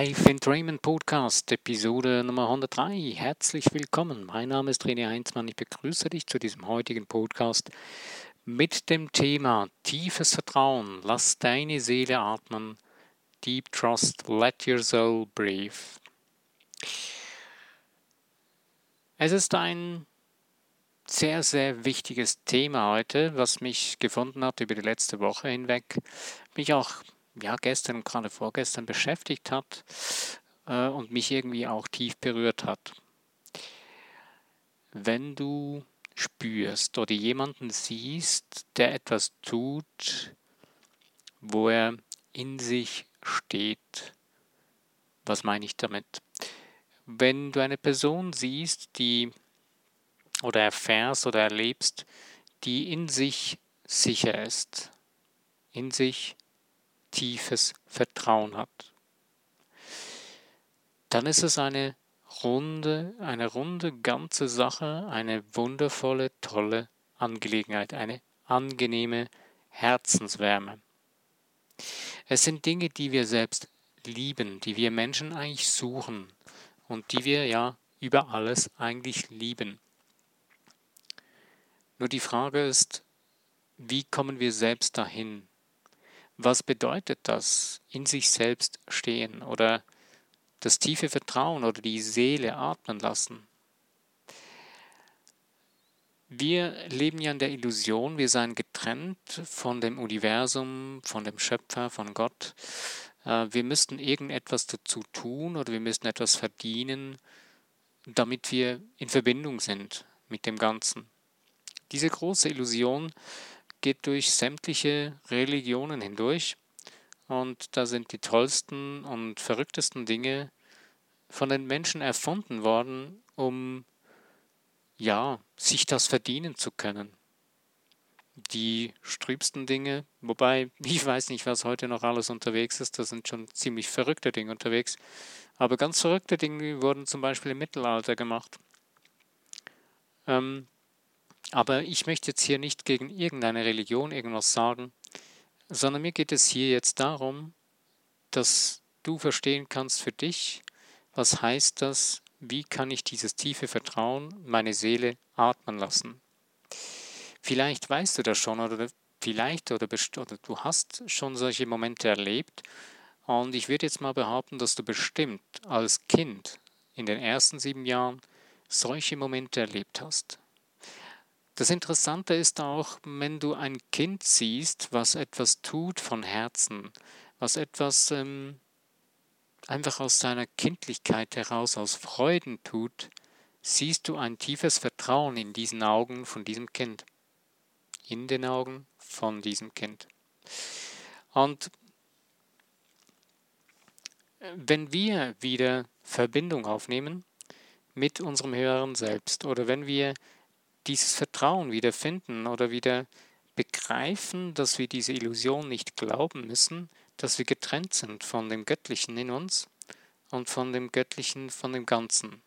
Live in Dreamen Podcast, Episode Nummer 103. Herzlich willkommen. Mein Name ist René Heinzmann. Ich begrüße dich zu diesem heutigen Podcast mit dem Thema tiefes Vertrauen. Lass deine Seele atmen. Deep Trust, let your soul breathe. Es ist ein sehr, sehr wichtiges Thema heute, was mich gefunden hat über die letzte Woche hinweg, mich auch ja, gestern und gerade vorgestern beschäftigt hat äh, und mich irgendwie auch tief berührt hat. Wenn du spürst oder jemanden siehst, der etwas tut, wo er in sich steht, was meine ich damit? Wenn du eine Person siehst, die oder erfährst oder erlebst, die in sich sicher ist, in sich tiefes Vertrauen hat. Dann ist es eine runde, eine runde ganze Sache, eine wundervolle, tolle Angelegenheit, eine angenehme Herzenswärme. Es sind Dinge, die wir selbst lieben, die wir Menschen eigentlich suchen und die wir ja über alles eigentlich lieben. Nur die Frage ist, wie kommen wir selbst dahin? Was bedeutet das, in sich selbst stehen oder das tiefe Vertrauen oder die Seele atmen lassen? Wir leben ja in der Illusion, wir seien getrennt von dem Universum, von dem Schöpfer, von Gott. Äh, wir müssten irgendetwas dazu tun oder wir müssten etwas verdienen, damit wir in Verbindung sind mit dem Ganzen. Diese große Illusion geht durch sämtliche Religionen hindurch und da sind die tollsten und verrücktesten Dinge von den Menschen erfunden worden, um ja, sich das verdienen zu können. Die strübsten Dinge, wobei ich weiß nicht, was heute noch alles unterwegs ist, da sind schon ziemlich verrückte Dinge unterwegs, aber ganz verrückte Dinge wurden zum Beispiel im Mittelalter gemacht. Ähm, aber ich möchte jetzt hier nicht gegen irgendeine Religion irgendwas sagen, sondern mir geht es hier jetzt darum, dass du verstehen kannst für dich, was heißt das, wie kann ich dieses tiefe Vertrauen, meine Seele atmen lassen. Vielleicht weißt du das schon oder vielleicht oder, oder du hast schon solche Momente erlebt und ich würde jetzt mal behaupten, dass du bestimmt als Kind in den ersten sieben Jahren solche Momente erlebt hast. Das Interessante ist auch, wenn du ein Kind siehst, was etwas tut von Herzen, was etwas ähm, einfach aus seiner Kindlichkeit heraus, aus Freuden tut, siehst du ein tiefes Vertrauen in diesen Augen von diesem Kind. In den Augen von diesem Kind. Und wenn wir wieder Verbindung aufnehmen mit unserem höheren Selbst oder wenn wir dieses Vertrauen wieder finden oder wieder begreifen, dass wir diese Illusion nicht glauben müssen, dass wir getrennt sind von dem Göttlichen in uns und von dem Göttlichen, von dem Ganzen.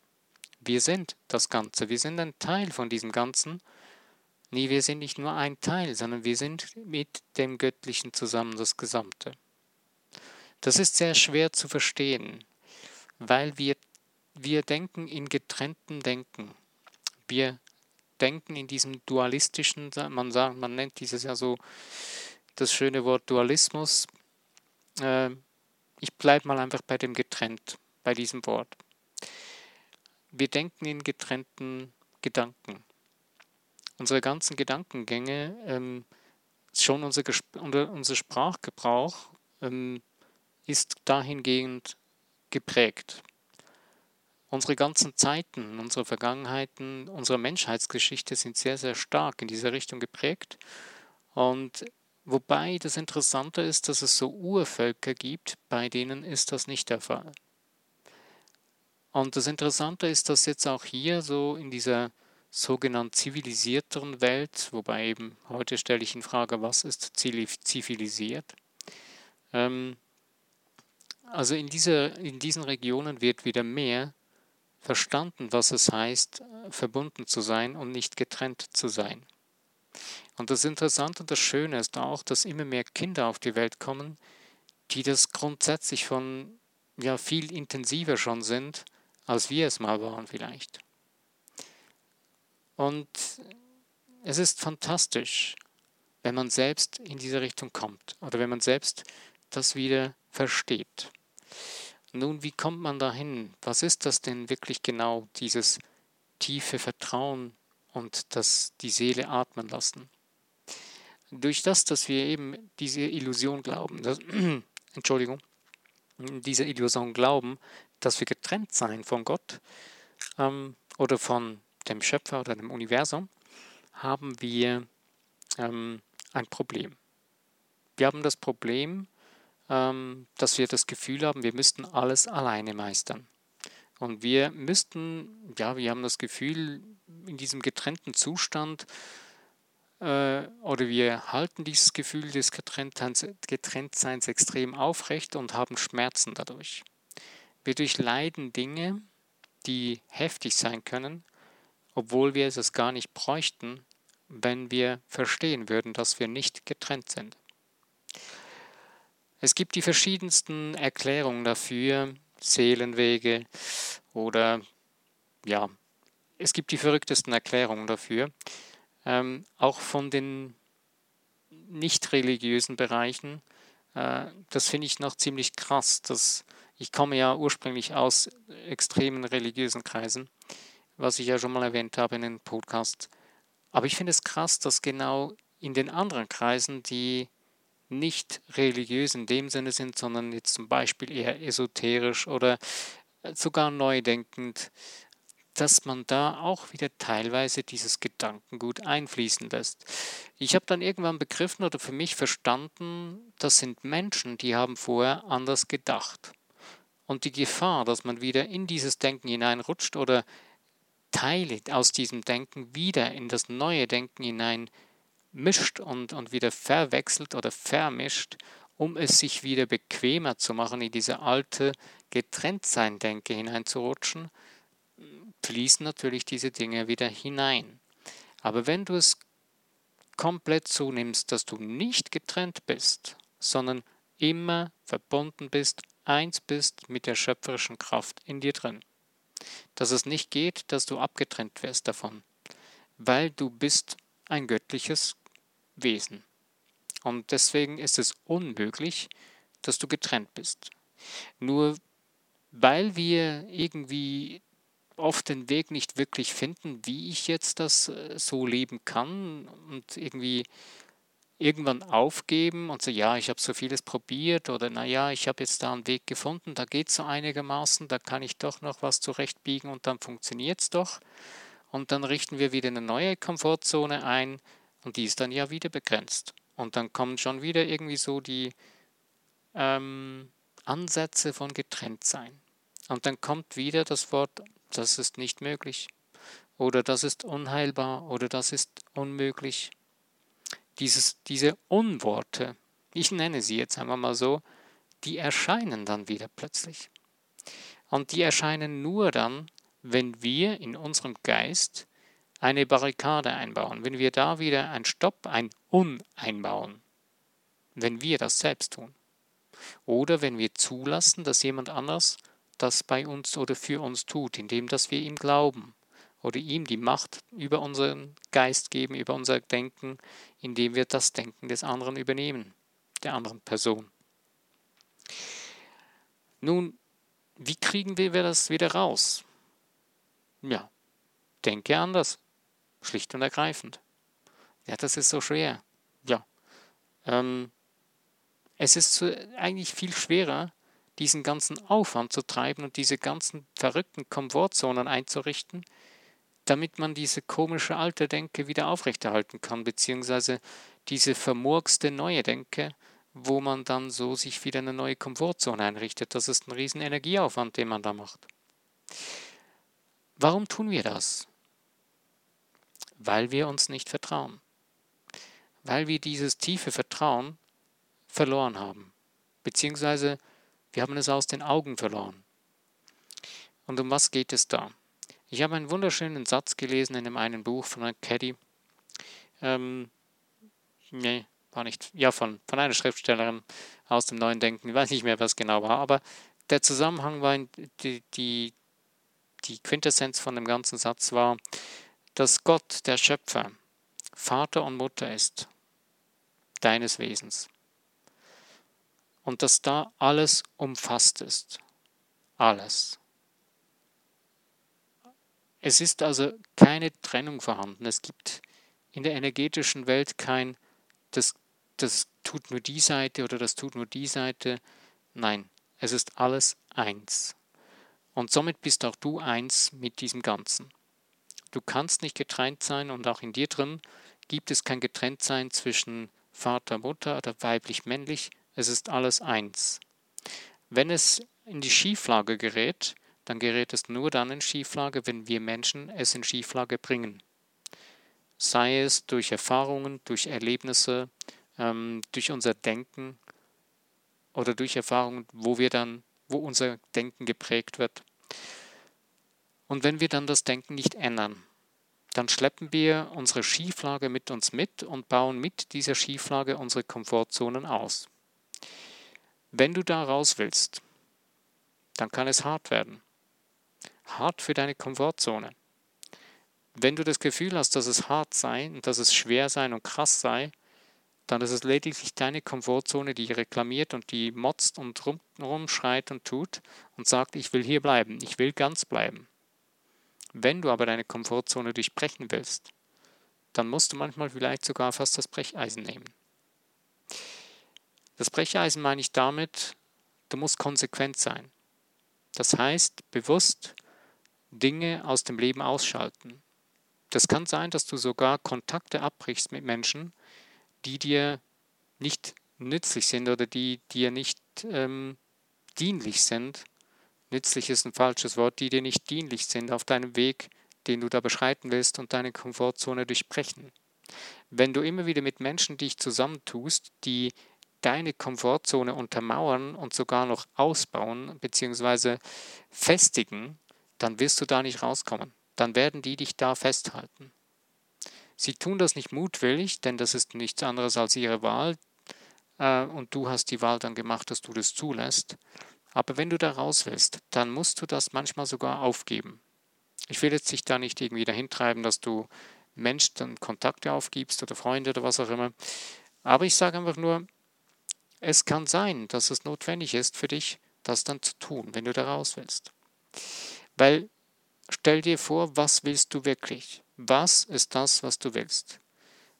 Wir sind das Ganze, wir sind ein Teil von diesem Ganzen. Nee, wir sind nicht nur ein Teil, sondern wir sind mit dem Göttlichen zusammen das Gesamte. Das ist sehr schwer zu verstehen, weil wir, wir denken in getrennten Denken. Wir Denken in diesem dualistischen, man sagt, man nennt dieses ja so das schöne Wort Dualismus. Äh, ich bleibe mal einfach bei dem getrennt, bei diesem Wort. Wir denken in getrennten Gedanken. Unsere ganzen Gedankengänge, ähm, schon unser, unser Sprachgebrauch ähm, ist dahingehend geprägt. Unsere ganzen Zeiten, unsere Vergangenheiten, unsere Menschheitsgeschichte sind sehr, sehr stark in dieser Richtung geprägt. Und wobei das Interessante ist, dass es so Urvölker gibt, bei denen ist das nicht der Fall. Und das Interessante ist, dass jetzt auch hier so in dieser sogenannten zivilisierteren Welt, wobei eben heute stelle ich in Frage, was ist zivilisiert? Ähm, also in, dieser, in diesen Regionen wird wieder mehr verstanden, was es heißt, verbunden zu sein und nicht getrennt zu sein. Und das Interessante und das Schöne ist auch, dass immer mehr Kinder auf die Welt kommen, die das grundsätzlich von ja viel intensiver schon sind, als wir es mal waren vielleicht. Und es ist fantastisch, wenn man selbst in diese Richtung kommt oder wenn man selbst das wieder versteht. Nun, wie kommt man dahin? Was ist das denn wirklich genau, dieses tiefe Vertrauen und das die Seele atmen lassen? Durch das, dass wir eben diese Illusion glauben, dass, Entschuldigung, diese Illusion glauben, dass wir getrennt sein von Gott ähm, oder von dem Schöpfer oder dem Universum, haben wir ähm, ein Problem. Wir haben das Problem, dass wir das Gefühl haben, wir müssten alles alleine meistern. Und wir müssten, ja, wir haben das Gefühl, in diesem getrennten Zustand, äh, oder wir halten dieses Gefühl des Getrenntseins extrem aufrecht und haben Schmerzen dadurch. Wir durchleiden Dinge, die heftig sein können, obwohl wir es gar nicht bräuchten, wenn wir verstehen würden, dass wir nicht getrennt sind. Es gibt die verschiedensten Erklärungen dafür, Seelenwege oder ja, es gibt die verrücktesten Erklärungen dafür, ähm, auch von den nicht religiösen Bereichen. Äh, das finde ich noch ziemlich krass. Dass, ich komme ja ursprünglich aus extremen religiösen Kreisen, was ich ja schon mal erwähnt habe in den Podcast. Aber ich finde es krass, dass genau in den anderen Kreisen, die nicht religiös in dem Sinne sind, sondern jetzt zum Beispiel eher esoterisch oder sogar neudenkend, dass man da auch wieder teilweise dieses Gedankengut einfließen lässt. Ich habe dann irgendwann begriffen oder für mich verstanden, das sind Menschen, die haben vorher anders gedacht. Und die Gefahr, dass man wieder in dieses Denken hineinrutscht oder Teile aus diesem Denken wieder in das neue Denken hinein mischt und, und wieder verwechselt oder vermischt, um es sich wieder bequemer zu machen, in diese alte Getrenntsein-Denke hineinzurutschen, fließen natürlich diese Dinge wieder hinein. Aber wenn du es komplett zunimmst, dass du nicht getrennt bist, sondern immer verbunden bist, eins bist mit der schöpferischen Kraft in dir drin, dass es nicht geht, dass du abgetrennt wirst davon, weil du bist ein göttliches Wesen. Und deswegen ist es unmöglich, dass du getrennt bist. Nur weil wir irgendwie oft den Weg nicht wirklich finden, wie ich jetzt das äh, so leben kann und irgendwie irgendwann aufgeben und so, ja, ich habe so vieles probiert oder naja, ich habe jetzt da einen Weg gefunden, da geht es so einigermaßen, da kann ich doch noch was zurechtbiegen und dann funktioniert es doch. Und dann richten wir wieder eine neue Komfortzone ein und die ist dann ja wieder begrenzt. Und dann kommen schon wieder irgendwie so die ähm, Ansätze von Getrenntsein. Und dann kommt wieder das Wort, das ist nicht möglich. Oder das ist unheilbar oder das ist unmöglich dieses, diese Unworte, ich nenne sie jetzt einmal mal so, die erscheinen dann wieder plötzlich. Und die erscheinen nur dann, wenn wir in unserem Geist eine Barrikade einbauen, wenn wir da wieder ein Stopp, ein Un einbauen, wenn wir das selbst tun. Oder wenn wir zulassen, dass jemand anders das bei uns oder für uns tut, indem dass wir ihm glauben oder ihm die Macht über unseren Geist geben, über unser Denken, indem wir das Denken des anderen übernehmen, der anderen Person. Nun, wie kriegen wir das wieder raus? Ja, denke anders, schlicht und ergreifend. Ja, das ist so schwer. Ja, ähm, es ist eigentlich viel schwerer, diesen ganzen Aufwand zu treiben und diese ganzen verrückten Komfortzonen einzurichten, damit man diese komische alte Denke wieder aufrechterhalten kann, beziehungsweise diese vermurkste neue Denke, wo man dann so sich wieder eine neue Komfortzone einrichtet. Das ist ein riesen Energieaufwand, den man da macht. Warum tun wir das? Weil wir uns nicht vertrauen. Weil wir dieses tiefe Vertrauen verloren haben. Beziehungsweise wir haben es aus den Augen verloren. Und um was geht es da? Ich habe einen wunderschönen Satz gelesen in einem einen Buch von einem Caddy. Ähm, nee, war nicht. Ja, von, von einer Schriftstellerin aus dem Neuen Denken. Ich weiß nicht mehr, was genau war, aber der Zusammenhang war, die, die, die Quintessenz von dem ganzen Satz war, dass Gott, der Schöpfer, Vater und Mutter ist deines Wesens. Und dass da alles umfasst ist. Alles. Es ist also keine Trennung vorhanden. Es gibt in der energetischen Welt kein, das, das tut nur die Seite oder das tut nur die Seite. Nein, es ist alles eins. Und somit bist auch du eins mit diesem Ganzen. Du kannst nicht getrennt sein und auch in dir drin gibt es kein Getrenntsein zwischen Vater, Mutter oder weiblich-männlich. Es ist alles eins. Wenn es in die Schieflage gerät, dann gerät es nur dann in Schieflage, wenn wir Menschen es in Schieflage bringen. Sei es durch Erfahrungen, durch Erlebnisse, ähm, durch unser Denken oder durch Erfahrungen, wo wir dann, wo unser Denken geprägt wird. Und wenn wir dann das Denken nicht ändern, dann schleppen wir unsere Schieflage mit uns mit und bauen mit dieser Schieflage unsere Komfortzonen aus. Wenn du da raus willst, dann kann es hart werden hart für deine Komfortzone. Wenn du das Gefühl hast, dass es hart sei und dass es schwer sei und krass sei, dann ist es lediglich deine Komfortzone, die reklamiert und die motzt und rum, rumschreit und tut und sagt, ich will hier bleiben, ich will ganz bleiben. Wenn du aber deine Komfortzone durchbrechen willst, dann musst du manchmal vielleicht sogar fast das Brecheisen nehmen. Das Brecheisen meine ich damit, du musst konsequent sein. Das heißt, bewusst Dinge aus dem Leben ausschalten. Das kann sein, dass du sogar Kontakte abbrichst mit Menschen, die dir nicht nützlich sind oder die dir nicht ähm, dienlich sind. Nützlich ist ein falsches Wort, die dir nicht dienlich sind auf deinem Weg, den du da beschreiten willst und deine Komfortzone durchbrechen. Wenn du immer wieder mit Menschen dich zusammentust, die deine Komfortzone untermauern und sogar noch ausbauen bzw. festigen, dann wirst du da nicht rauskommen. Dann werden die dich da festhalten. Sie tun das nicht mutwillig, denn das ist nichts anderes als ihre Wahl. Äh, und du hast die Wahl dann gemacht, dass du das zulässt. Aber wenn du da raus willst, dann musst du das manchmal sogar aufgeben. Ich will jetzt dich da nicht irgendwie dahin treiben, dass du Menschen Kontakte aufgibst oder Freunde oder was auch immer. Aber ich sage einfach nur, es kann sein, dass es notwendig ist für dich, das dann zu tun, wenn du da raus willst. Weil stell dir vor, was willst du wirklich? Was ist das, was du willst?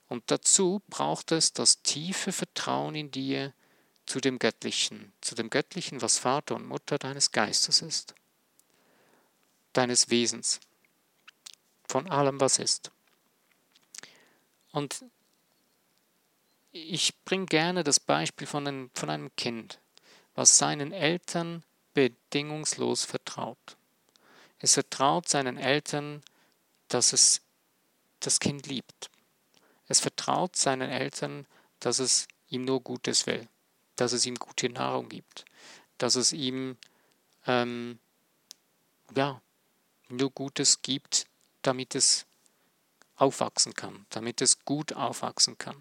Und dazu braucht es das tiefe Vertrauen in dir zu dem Göttlichen, zu dem Göttlichen, was Vater und Mutter deines Geistes ist, deines Wesens, von allem, was ist. Und ich bringe gerne das Beispiel von einem, von einem Kind, was seinen Eltern bedingungslos vertraut. Es vertraut seinen Eltern, dass es das Kind liebt. Es vertraut seinen Eltern, dass es ihm nur Gutes will, dass es ihm gute Nahrung gibt, dass es ihm ähm, ja, nur Gutes gibt, damit es aufwachsen kann, damit es gut aufwachsen kann.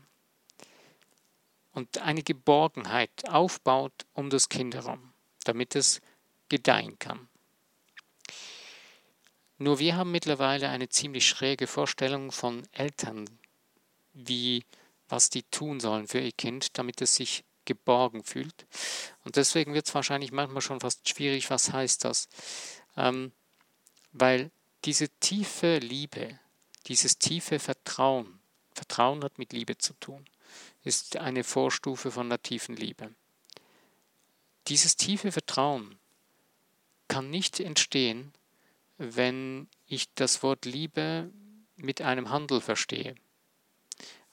Und eine Geborgenheit aufbaut um das Kind herum, damit es gedeihen kann. Nur wir haben mittlerweile eine ziemlich schräge Vorstellung von Eltern, wie was die tun sollen für ihr Kind, damit es sich geborgen fühlt. Und deswegen wird es wahrscheinlich manchmal schon fast schwierig, was heißt das? Ähm, weil diese tiefe Liebe, dieses tiefe Vertrauen, Vertrauen hat mit Liebe zu tun, ist eine Vorstufe von der tiefen Liebe. Dieses tiefe Vertrauen kann nicht entstehen, wenn ich das Wort Liebe mit einem Handel verstehe.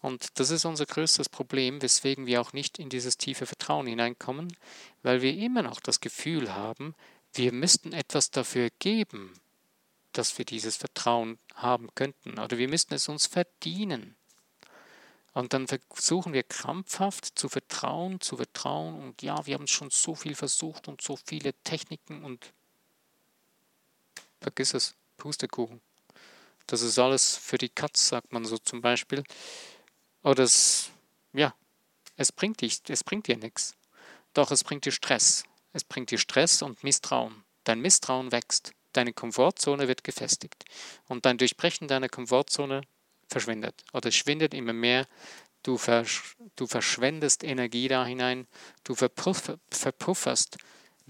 Und das ist unser größtes Problem, weswegen wir auch nicht in dieses tiefe Vertrauen hineinkommen, weil wir immer noch das Gefühl haben, wir müssten etwas dafür geben, dass wir dieses Vertrauen haben könnten, oder wir müssten es uns verdienen. Und dann versuchen wir krampfhaft zu vertrauen, zu vertrauen, und ja, wir haben schon so viel versucht und so viele Techniken und vergiss es, Pustekuchen. Das ist alles für die Katz, sagt man so zum Beispiel. Oder es, ja, es bringt dich, es bringt dir nichts. Doch es bringt dir Stress. es bringt dir Stress und Misstrauen. Dein Misstrauen wächst, deine Komfortzone wird gefestigt und dein Durchbrechen deiner Komfortzone verschwindet oder schwindet immer mehr. Du, versch du verschwendest Energie da hinein, du verpuff verpufferst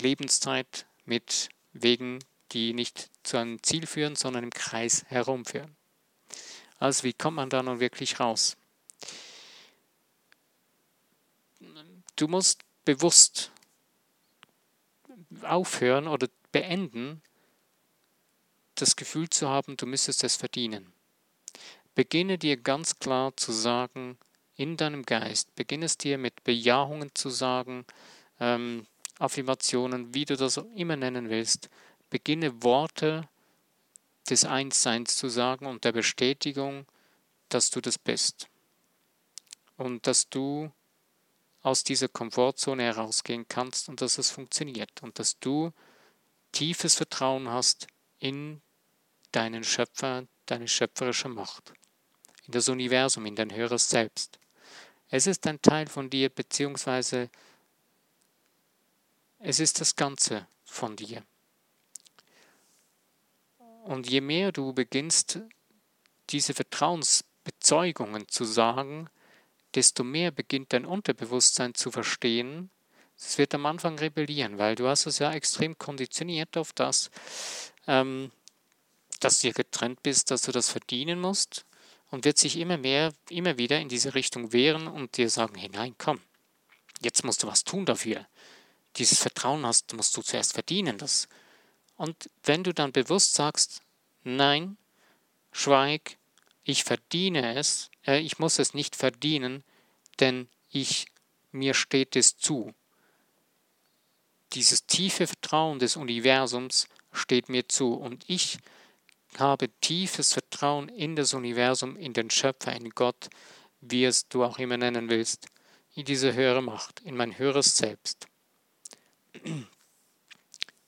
Lebenszeit mit Wegen, die nicht zu einem Ziel führen, sondern im Kreis herumführen. Also wie kommt man da nun wirklich raus? Du musst bewusst aufhören oder beenden, das Gefühl zu haben, du müsstest es verdienen. Beginne dir ganz klar zu sagen, in deinem Geist, beginne es dir mit Bejahungen zu sagen, ähm, Affirmationen, wie du das immer nennen willst, beginne Worte des Einsseins zu sagen und der Bestätigung, dass du das bist. Und dass du aus dieser Komfortzone herausgehen kannst und dass es funktioniert und dass du tiefes Vertrauen hast in deinen Schöpfer, deine schöpferische Macht, in das Universum, in dein höheres Selbst. Es ist ein Teil von dir, beziehungsweise es ist das Ganze von dir. Und je mehr du beginnst, diese Vertrauensbezeugungen zu sagen, desto mehr beginnt dein Unterbewusstsein zu verstehen. Es wird am Anfang rebellieren, weil du hast es ja extrem konditioniert auf das, ähm, dass du getrennt bist, dass du das verdienen musst und wird sich immer mehr, immer wieder in diese Richtung wehren und dir sagen, hey nein, komm, jetzt musst du was tun dafür. Dieses Vertrauen hast, musst du zuerst verdienen. Das und wenn du dann bewusst sagst, nein, schweig, ich verdiene es, äh, ich muss es nicht verdienen, denn ich, mir steht es zu. Dieses tiefe Vertrauen des Universums steht mir zu und ich habe tiefes Vertrauen in das Universum, in den Schöpfer, in Gott, wie es du auch immer nennen willst, in diese höhere Macht, in mein höheres Selbst.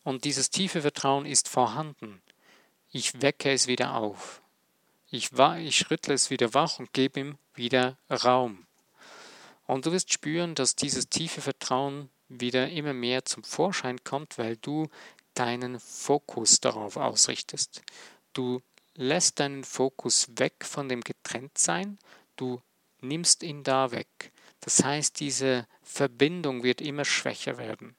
Und dieses tiefe Vertrauen ist vorhanden. Ich wecke es wieder auf. Ich, ich rüttle es wieder wach und gebe ihm wieder Raum. Und du wirst spüren, dass dieses tiefe Vertrauen wieder immer mehr zum Vorschein kommt, weil du deinen Fokus darauf ausrichtest. Du lässt deinen Fokus weg von dem Getrenntsein, du nimmst ihn da weg. Das heißt, diese Verbindung wird immer schwächer werden.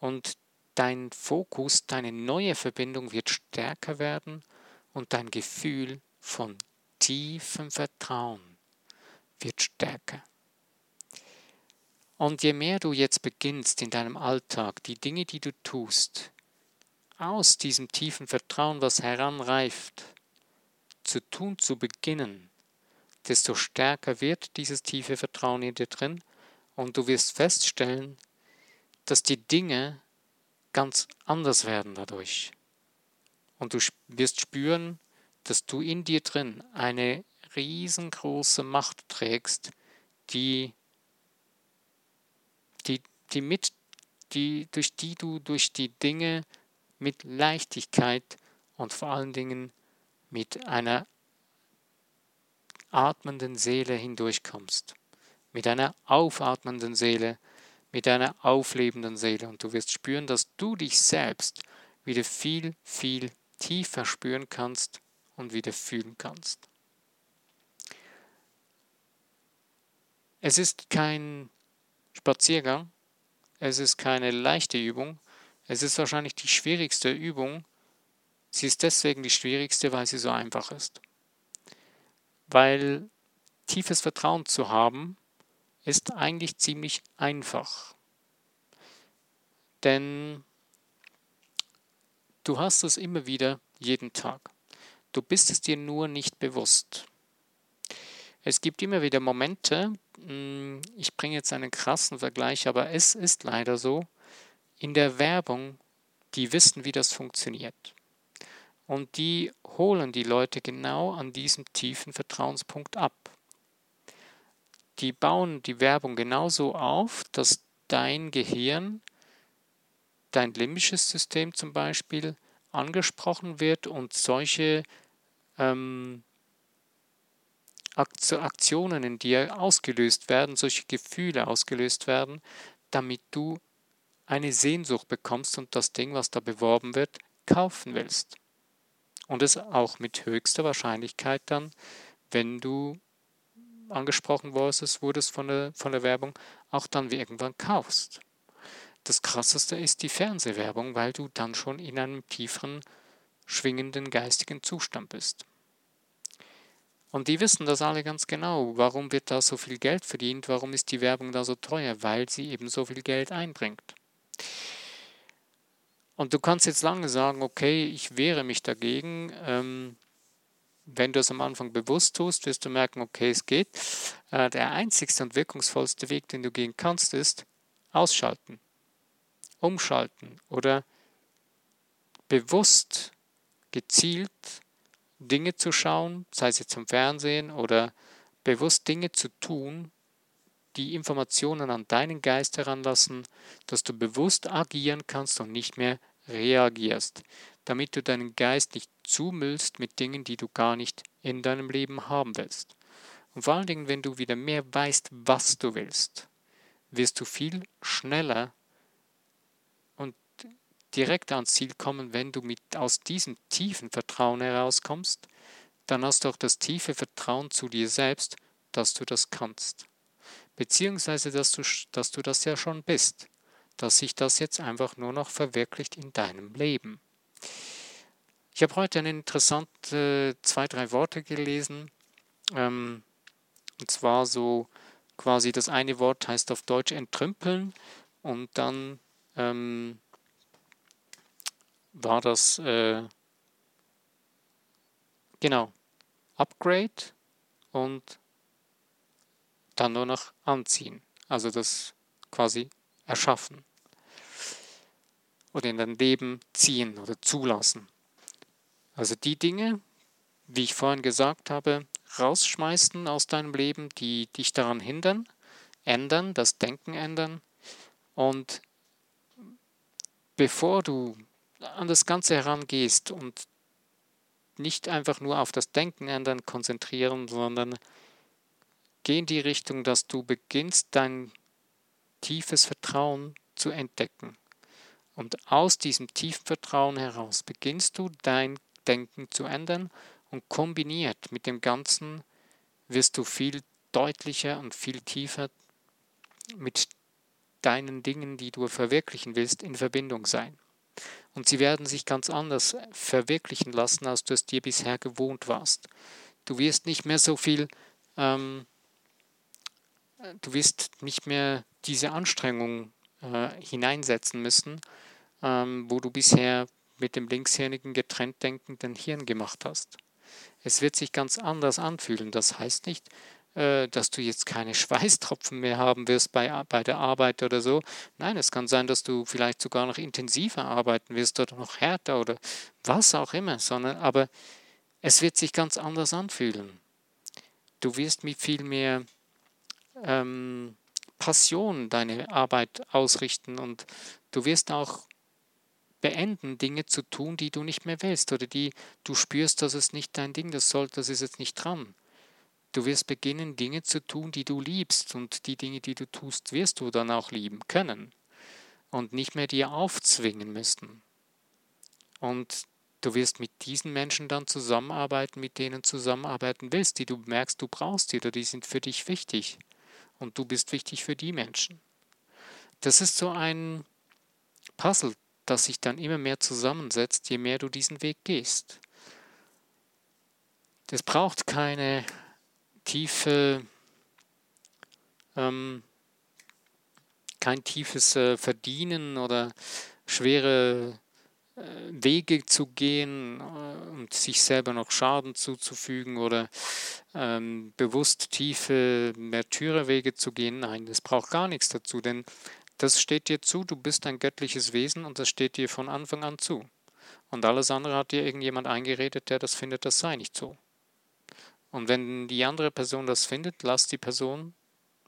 Und dein Fokus, deine neue Verbindung wird stärker werden und dein Gefühl von tiefem Vertrauen wird stärker. Und je mehr du jetzt beginnst in deinem Alltag, die Dinge, die du tust, aus diesem tiefen Vertrauen, was heranreift, zu tun zu beginnen, desto stärker wird dieses tiefe Vertrauen in dir drin und du wirst feststellen, dass die Dinge ganz anders werden dadurch. Und du wirst spüren, dass du in dir drin eine riesengroße Macht trägst, die, die, mit, die, durch die du durch die Dinge mit Leichtigkeit und vor allen Dingen mit einer atmenden Seele hindurchkommst, mit einer aufatmenden Seele, mit einer auflebenden Seele und du wirst spüren, dass du dich selbst wieder viel, viel tiefer spüren kannst und wieder fühlen kannst. Es ist kein Spaziergang, es ist keine leichte Übung, es ist wahrscheinlich die schwierigste Übung. Sie ist deswegen die schwierigste, weil sie so einfach ist. Weil tiefes Vertrauen zu haben, ist eigentlich ziemlich einfach. Denn du hast es immer wieder jeden Tag. Du bist es dir nur nicht bewusst. Es gibt immer wieder Momente, hm, ich bringe jetzt einen krassen Vergleich, aber es ist leider so, in der Werbung, die wissen, wie das funktioniert. Und die holen die Leute genau an diesem tiefen Vertrauenspunkt ab die bauen die Werbung genauso auf, dass dein Gehirn, dein limbisches System zum Beispiel, angesprochen wird und solche ähm, Aktionen in dir ausgelöst werden, solche Gefühle ausgelöst werden, damit du eine Sehnsucht bekommst und das Ding, was da beworben wird, kaufen willst. Und es auch mit höchster Wahrscheinlichkeit dann, wenn du angesprochen wurdest, wurdest von der, von der Werbung, auch dann irgendwann kaufst. Das Krasseste ist die Fernsehwerbung, weil du dann schon in einem tieferen, schwingenden geistigen Zustand bist. Und die wissen das alle ganz genau. Warum wird da so viel Geld verdient? Warum ist die Werbung da so teuer? Weil sie eben so viel Geld einbringt. Und du kannst jetzt lange sagen, okay, ich wehre mich dagegen. Ähm, wenn du es am Anfang bewusst tust, wirst du merken, okay, es geht. Äh, der einzigste und wirkungsvollste Weg, den du gehen kannst, ist ausschalten, umschalten oder bewusst, gezielt Dinge zu schauen, sei es jetzt im Fernsehen oder bewusst Dinge zu tun, die Informationen an deinen Geist heranlassen, dass du bewusst agieren kannst und nicht mehr reagierst, damit du deinen Geist nicht zumüllst mit Dingen, die du gar nicht in deinem Leben haben willst. Und vor allen Dingen, wenn du wieder mehr weißt, was du willst, wirst du viel schneller direkt ans Ziel kommen, wenn du mit aus diesem tiefen Vertrauen herauskommst, dann hast du auch das tiefe Vertrauen zu dir selbst, dass du das kannst beziehungsweise dass du, dass du das ja schon bist, dass sich das jetzt einfach nur noch verwirklicht in deinem Leben. Ich habe heute eine interessante zwei, drei Worte gelesen. Ähm, und zwar so quasi das eine Wort heißt auf Deutsch entrümpeln und dann ähm, war das äh, genau Upgrade und dann nur noch anziehen, also das quasi erschaffen oder in dein Leben ziehen oder zulassen. Also die Dinge, wie ich vorhin gesagt habe, rausschmeißen aus deinem Leben, die dich daran hindern, ändern, das Denken ändern und bevor du an das Ganze herangehst und nicht einfach nur auf das Denken ändern konzentrieren, sondern Geh in die Richtung, dass du beginnst, dein tiefes Vertrauen zu entdecken. Und aus diesem tiefen Vertrauen heraus beginnst du dein Denken zu ändern und kombiniert mit dem Ganzen wirst du viel deutlicher und viel tiefer mit deinen Dingen, die du verwirklichen willst, in Verbindung sein. Und sie werden sich ganz anders verwirklichen lassen, als du es dir bisher gewohnt warst. Du wirst nicht mehr so viel ähm, du wirst nicht mehr diese Anstrengung äh, hineinsetzen müssen, ähm, wo du bisher mit dem linkshirnigen getrennt denkenden Hirn gemacht hast. Es wird sich ganz anders anfühlen. Das heißt nicht, dass du jetzt keine Schweißtropfen mehr haben wirst bei, bei der Arbeit oder so. Nein, es kann sein, dass du vielleicht sogar noch intensiver arbeiten wirst oder noch härter oder was auch immer, sondern aber es wird sich ganz anders anfühlen. Du wirst mit viel mehr ähm, Passion deine Arbeit ausrichten und du wirst auch beenden, Dinge zu tun, die du nicht mehr willst oder die du spürst, dass es nicht dein Ding das soll, das ist jetzt nicht dran. Du wirst beginnen, Dinge zu tun, die du liebst und die Dinge, die du tust, wirst du dann auch lieben können und nicht mehr dir aufzwingen müssen. Und du wirst mit diesen Menschen dann zusammenarbeiten, mit denen zusammenarbeiten willst, die du merkst, du brauchst die oder die sind für dich wichtig und du bist wichtig für die Menschen. Das ist so ein Puzzle, das sich dann immer mehr zusammensetzt, je mehr du diesen Weg gehst. Es braucht keine tiefe, ähm, kein tiefes äh, Verdienen oder schwere äh, Wege zu gehen äh, und sich selber noch Schaden zuzufügen oder ähm, bewusst tiefe Märtyrerwege zu gehen. Nein, es braucht gar nichts dazu, denn das steht dir zu, du bist ein göttliches Wesen und das steht dir von Anfang an zu. Und alles andere hat dir irgendjemand eingeredet, der das findet, das sei nicht so. Und wenn die andere Person das findet, lass die Person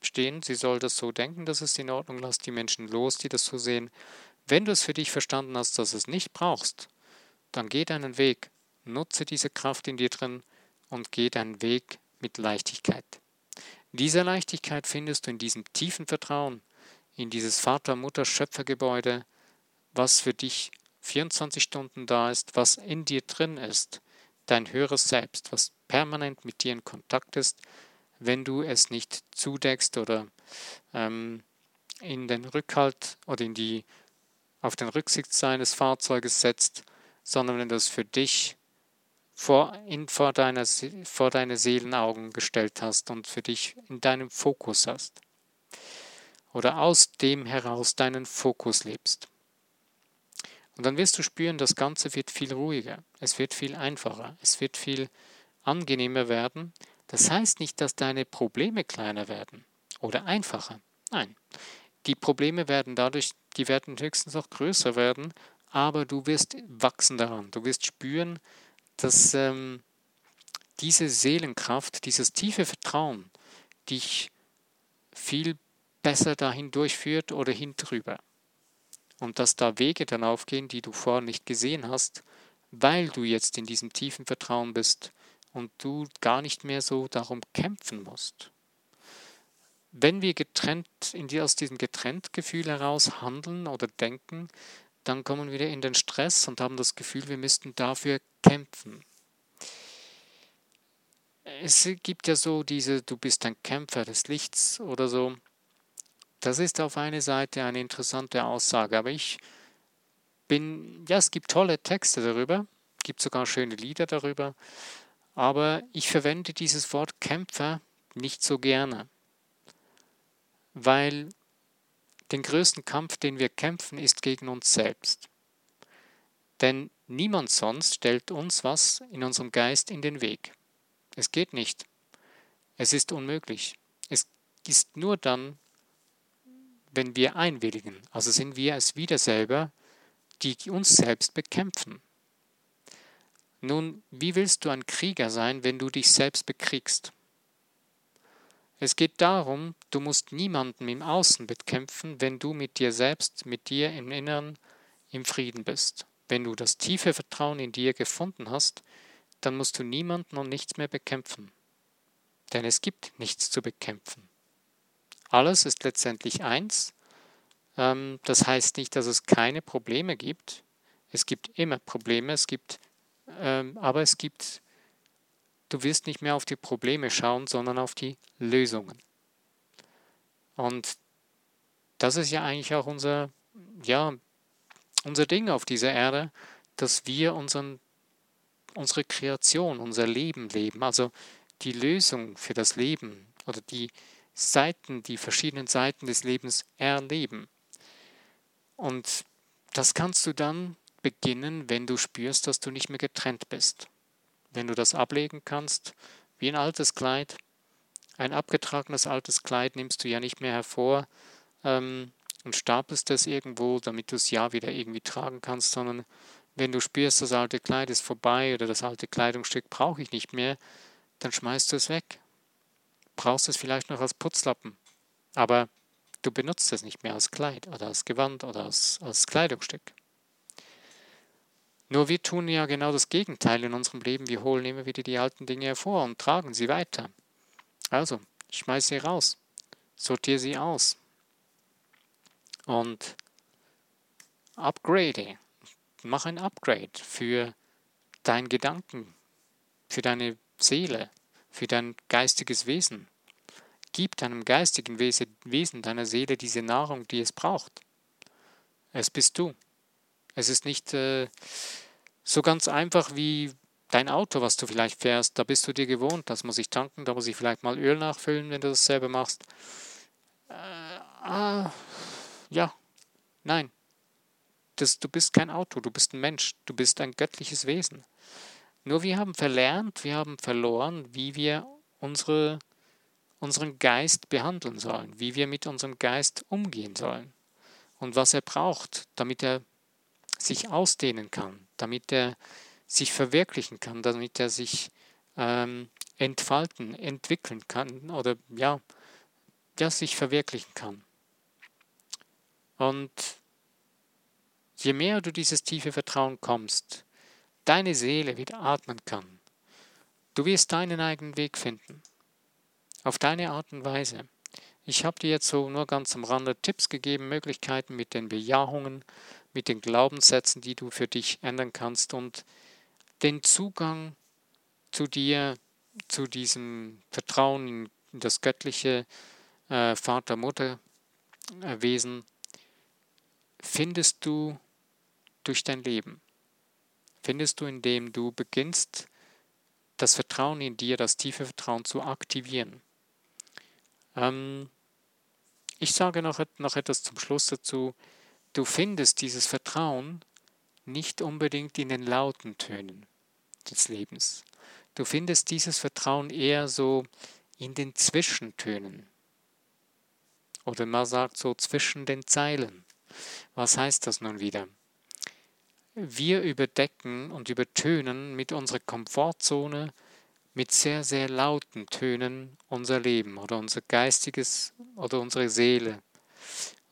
stehen, sie soll das so denken, das ist in Ordnung, lass die Menschen los, die das so sehen. Wenn du es für dich verstanden hast, dass es nicht brauchst, dann geh deinen Weg, nutze diese Kraft in dir drin und geh deinen Weg mit Leichtigkeit. Diese Leichtigkeit findest du in diesem tiefen Vertrauen, in dieses Vater-Mutter-Schöpfergebäude, was für dich 24 Stunden da ist, was in dir drin ist, dein höheres Selbst, was permanent mit dir in Kontakt ist, wenn du es nicht zudeckst oder ähm, in den Rückhalt oder in die, auf den Rücksitz seines Fahrzeuges setzt, sondern wenn du es für dich vor, in, vor, deiner, vor deine Seelenaugen gestellt hast und für dich in deinem Fokus hast. Oder aus dem heraus deinen Fokus lebst. Und dann wirst du spüren, das Ganze wird viel ruhiger, es wird viel einfacher, es wird viel angenehmer werden. Das heißt nicht, dass deine Probleme kleiner werden oder einfacher. Nein, die Probleme werden dadurch, die werden höchstens noch größer werden, aber du wirst wachsen daran. Du wirst spüren, dass ähm, diese Seelenkraft, dieses tiefe Vertrauen dich viel besser dahin durchführt oder hin drüber. Und dass da Wege dann aufgehen, die du vorher nicht gesehen hast, weil du jetzt in diesem tiefen Vertrauen bist und du gar nicht mehr so darum kämpfen musst. Wenn wir getrennt, in die, aus diesem Getrenntgefühl heraus handeln oder denken, dann kommen wir wieder in den Stress und haben das Gefühl, wir müssten dafür kämpfen. Es gibt ja so diese, du bist ein Kämpfer des Lichts oder so. Das ist auf eine Seite eine interessante Aussage, aber ich bin, ja, es gibt tolle Texte darüber, gibt sogar schöne Lieder darüber, aber ich verwende dieses Wort Kämpfer nicht so gerne, weil den größten Kampf, den wir kämpfen, ist gegen uns selbst. Denn niemand sonst stellt uns was in unserem Geist in den Weg. Es geht nicht. Es ist unmöglich. Es ist nur dann, wenn wir einwilligen. Also sind wir es wieder selber, die uns selbst bekämpfen. Nun, wie willst du ein Krieger sein, wenn du dich selbst bekriegst? Es geht darum, du musst niemanden im Außen bekämpfen, wenn du mit dir selbst, mit dir im Inneren im Frieden bist. Wenn du das tiefe Vertrauen in dir gefunden hast, dann musst du niemanden und nichts mehr bekämpfen. Denn es gibt nichts zu bekämpfen. Alles ist letztendlich eins. Ähm, das heißt nicht, dass es keine Probleme gibt. Es gibt immer Probleme, es gibt, aber es gibt du wirst nicht mehr auf die Probleme schauen, sondern auf die Lösungen. Und das ist ja eigentlich auch unser, ja, unser Ding auf dieser Erde, dass wir unseren, unsere Kreation, unser Leben leben, also die Lösung für das Leben oder die Seiten, die verschiedenen Seiten des Lebens erleben. Und das kannst du dann beginnen, wenn du spürst, dass du nicht mehr getrennt bist wenn du das ablegen kannst, wie ein altes Kleid. Ein abgetragenes altes Kleid nimmst du ja nicht mehr hervor ähm, und stapelst es irgendwo, damit du es ja wieder irgendwie tragen kannst, sondern wenn du spürst, das alte Kleid ist vorbei oder das alte Kleidungsstück brauche ich nicht mehr, dann schmeißt du es weg. Brauchst es vielleicht noch als Putzlappen, aber du benutzt es nicht mehr als Kleid oder als Gewand oder als, als Kleidungsstück. Nur wir tun ja genau das Gegenteil in unserem Leben. Wir holen immer wieder die alten Dinge hervor und tragen sie weiter. Also, schmeiß sie raus, sortiere sie aus und upgrade. Mach ein Upgrade für dein Gedanken, für deine Seele, für dein geistiges Wesen. Gib deinem geistigen Wesen, deiner Seele diese Nahrung, die es braucht. Es bist du. Es ist nicht äh, so ganz einfach wie dein Auto, was du vielleicht fährst. Da bist du dir gewohnt, das muss ich tanken, da muss ich vielleicht mal Öl nachfüllen, wenn du das selber machst. Äh, ah, ja, nein. Das, du bist kein Auto, du bist ein Mensch, du bist ein göttliches Wesen. Nur wir haben verlernt, wir haben verloren, wie wir unsere, unseren Geist behandeln sollen, wie wir mit unserem Geist umgehen sollen und was er braucht, damit er sich ausdehnen kann, damit er sich verwirklichen kann, damit er sich ähm, entfalten, entwickeln kann oder ja, ja, sich verwirklichen kann. Und je mehr du dieses tiefe Vertrauen kommst, deine Seele wieder atmen kann, du wirst deinen eigenen Weg finden. Auf deine Art und Weise. Ich habe dir jetzt so nur ganz am Rande Tipps gegeben, Möglichkeiten mit den Bejahungen, mit den Glaubenssätzen, die du für dich ändern kannst und den Zugang zu dir, zu diesem Vertrauen in das göttliche äh, Vater-Mutter-Wesen findest du durch dein Leben. Findest du, indem du beginnst, das Vertrauen in dir, das tiefe Vertrauen zu aktivieren. Ähm, ich sage noch, noch etwas zum Schluss dazu. Du findest dieses Vertrauen nicht unbedingt in den lauten Tönen des Lebens. Du findest dieses Vertrauen eher so in den Zwischentönen. Oder man sagt so zwischen den Zeilen. Was heißt das nun wieder? Wir überdecken und übertönen mit unserer Komfortzone mit sehr, sehr lauten Tönen unser Leben oder unser geistiges oder unsere Seele.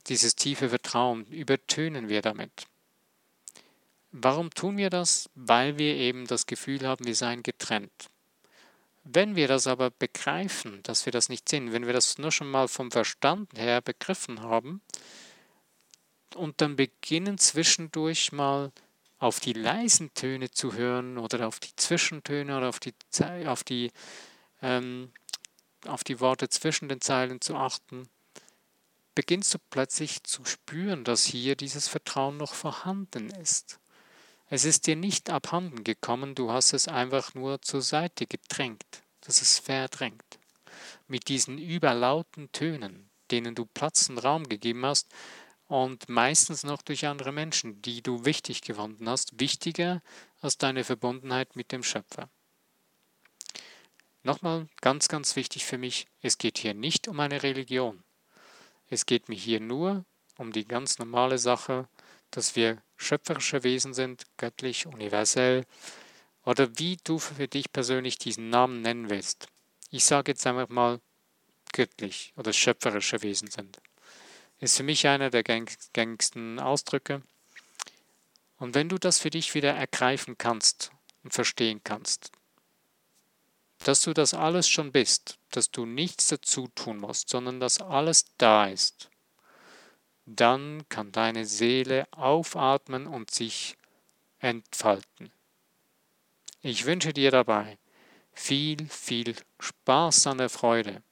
Dieses tiefe Vertrauen übertönen wir damit. Warum tun wir das? Weil wir eben das Gefühl haben, wir seien getrennt. Wenn wir das aber begreifen, dass wir das nicht sind, wenn wir das nur schon mal vom Verstand her begriffen haben und dann beginnen zwischendurch mal auf die leisen Töne zu hören oder auf die Zwischentöne oder auf die, auf die, ähm, auf die Worte zwischen den Zeilen zu achten, beginnst du plötzlich zu spüren, dass hier dieses Vertrauen noch vorhanden ist. Es ist dir nicht abhanden gekommen, du hast es einfach nur zur Seite gedrängt, dass es verdrängt. Mit diesen überlauten Tönen, denen du Platz und Raum gegeben hast, und meistens noch durch andere Menschen, die du wichtig gefunden hast, wichtiger als deine Verbundenheit mit dem Schöpfer. Nochmal ganz, ganz wichtig für mich, es geht hier nicht um eine Religion. Es geht mir hier nur um die ganz normale Sache, dass wir schöpferische Wesen sind, göttlich, universell oder wie du für dich persönlich diesen Namen nennen willst. Ich sage jetzt einfach mal göttlich oder schöpferische Wesen sind. Ist für mich einer der gängigsten Ausdrücke. Und wenn du das für dich wieder ergreifen kannst und verstehen kannst, dass du das alles schon bist, dass du nichts dazu tun musst, sondern dass alles da ist, dann kann deine Seele aufatmen und sich entfalten. Ich wünsche dir dabei viel, viel Spaß an der Freude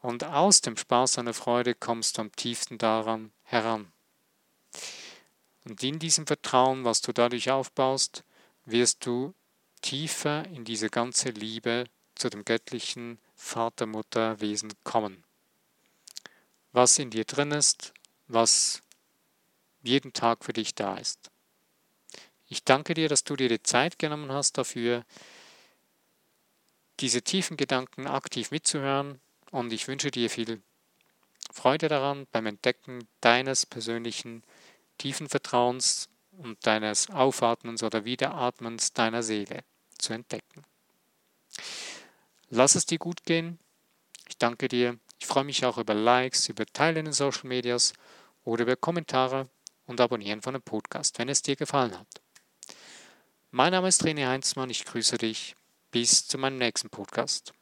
und aus dem Spaß und Freude kommst du am tiefsten daran heran. Und in diesem Vertrauen, was du dadurch aufbaust, wirst du tiefer in diese ganze Liebe zu dem göttlichen Vater-Mutter-Wesen kommen. Was in dir drin ist, was jeden Tag für dich da ist. Ich danke dir, dass du dir die Zeit genommen hast dafür, diese tiefen Gedanken aktiv mitzuhören und ich wünsche dir viel Freude daran beim Entdecken deines persönlichen tiefen Vertrauens und deines Aufatmens oder Wiederatmens deiner Seele zu entdecken. Lass es dir gut gehen. Ich danke dir. Ich freue mich auch über Likes, über Teilen in den Social Medias oder über Kommentare und Abonnieren von dem Podcast, wenn es dir gefallen hat. Mein Name ist René Heinzmann. Ich grüße dich. Bis zu meinem nächsten Podcast.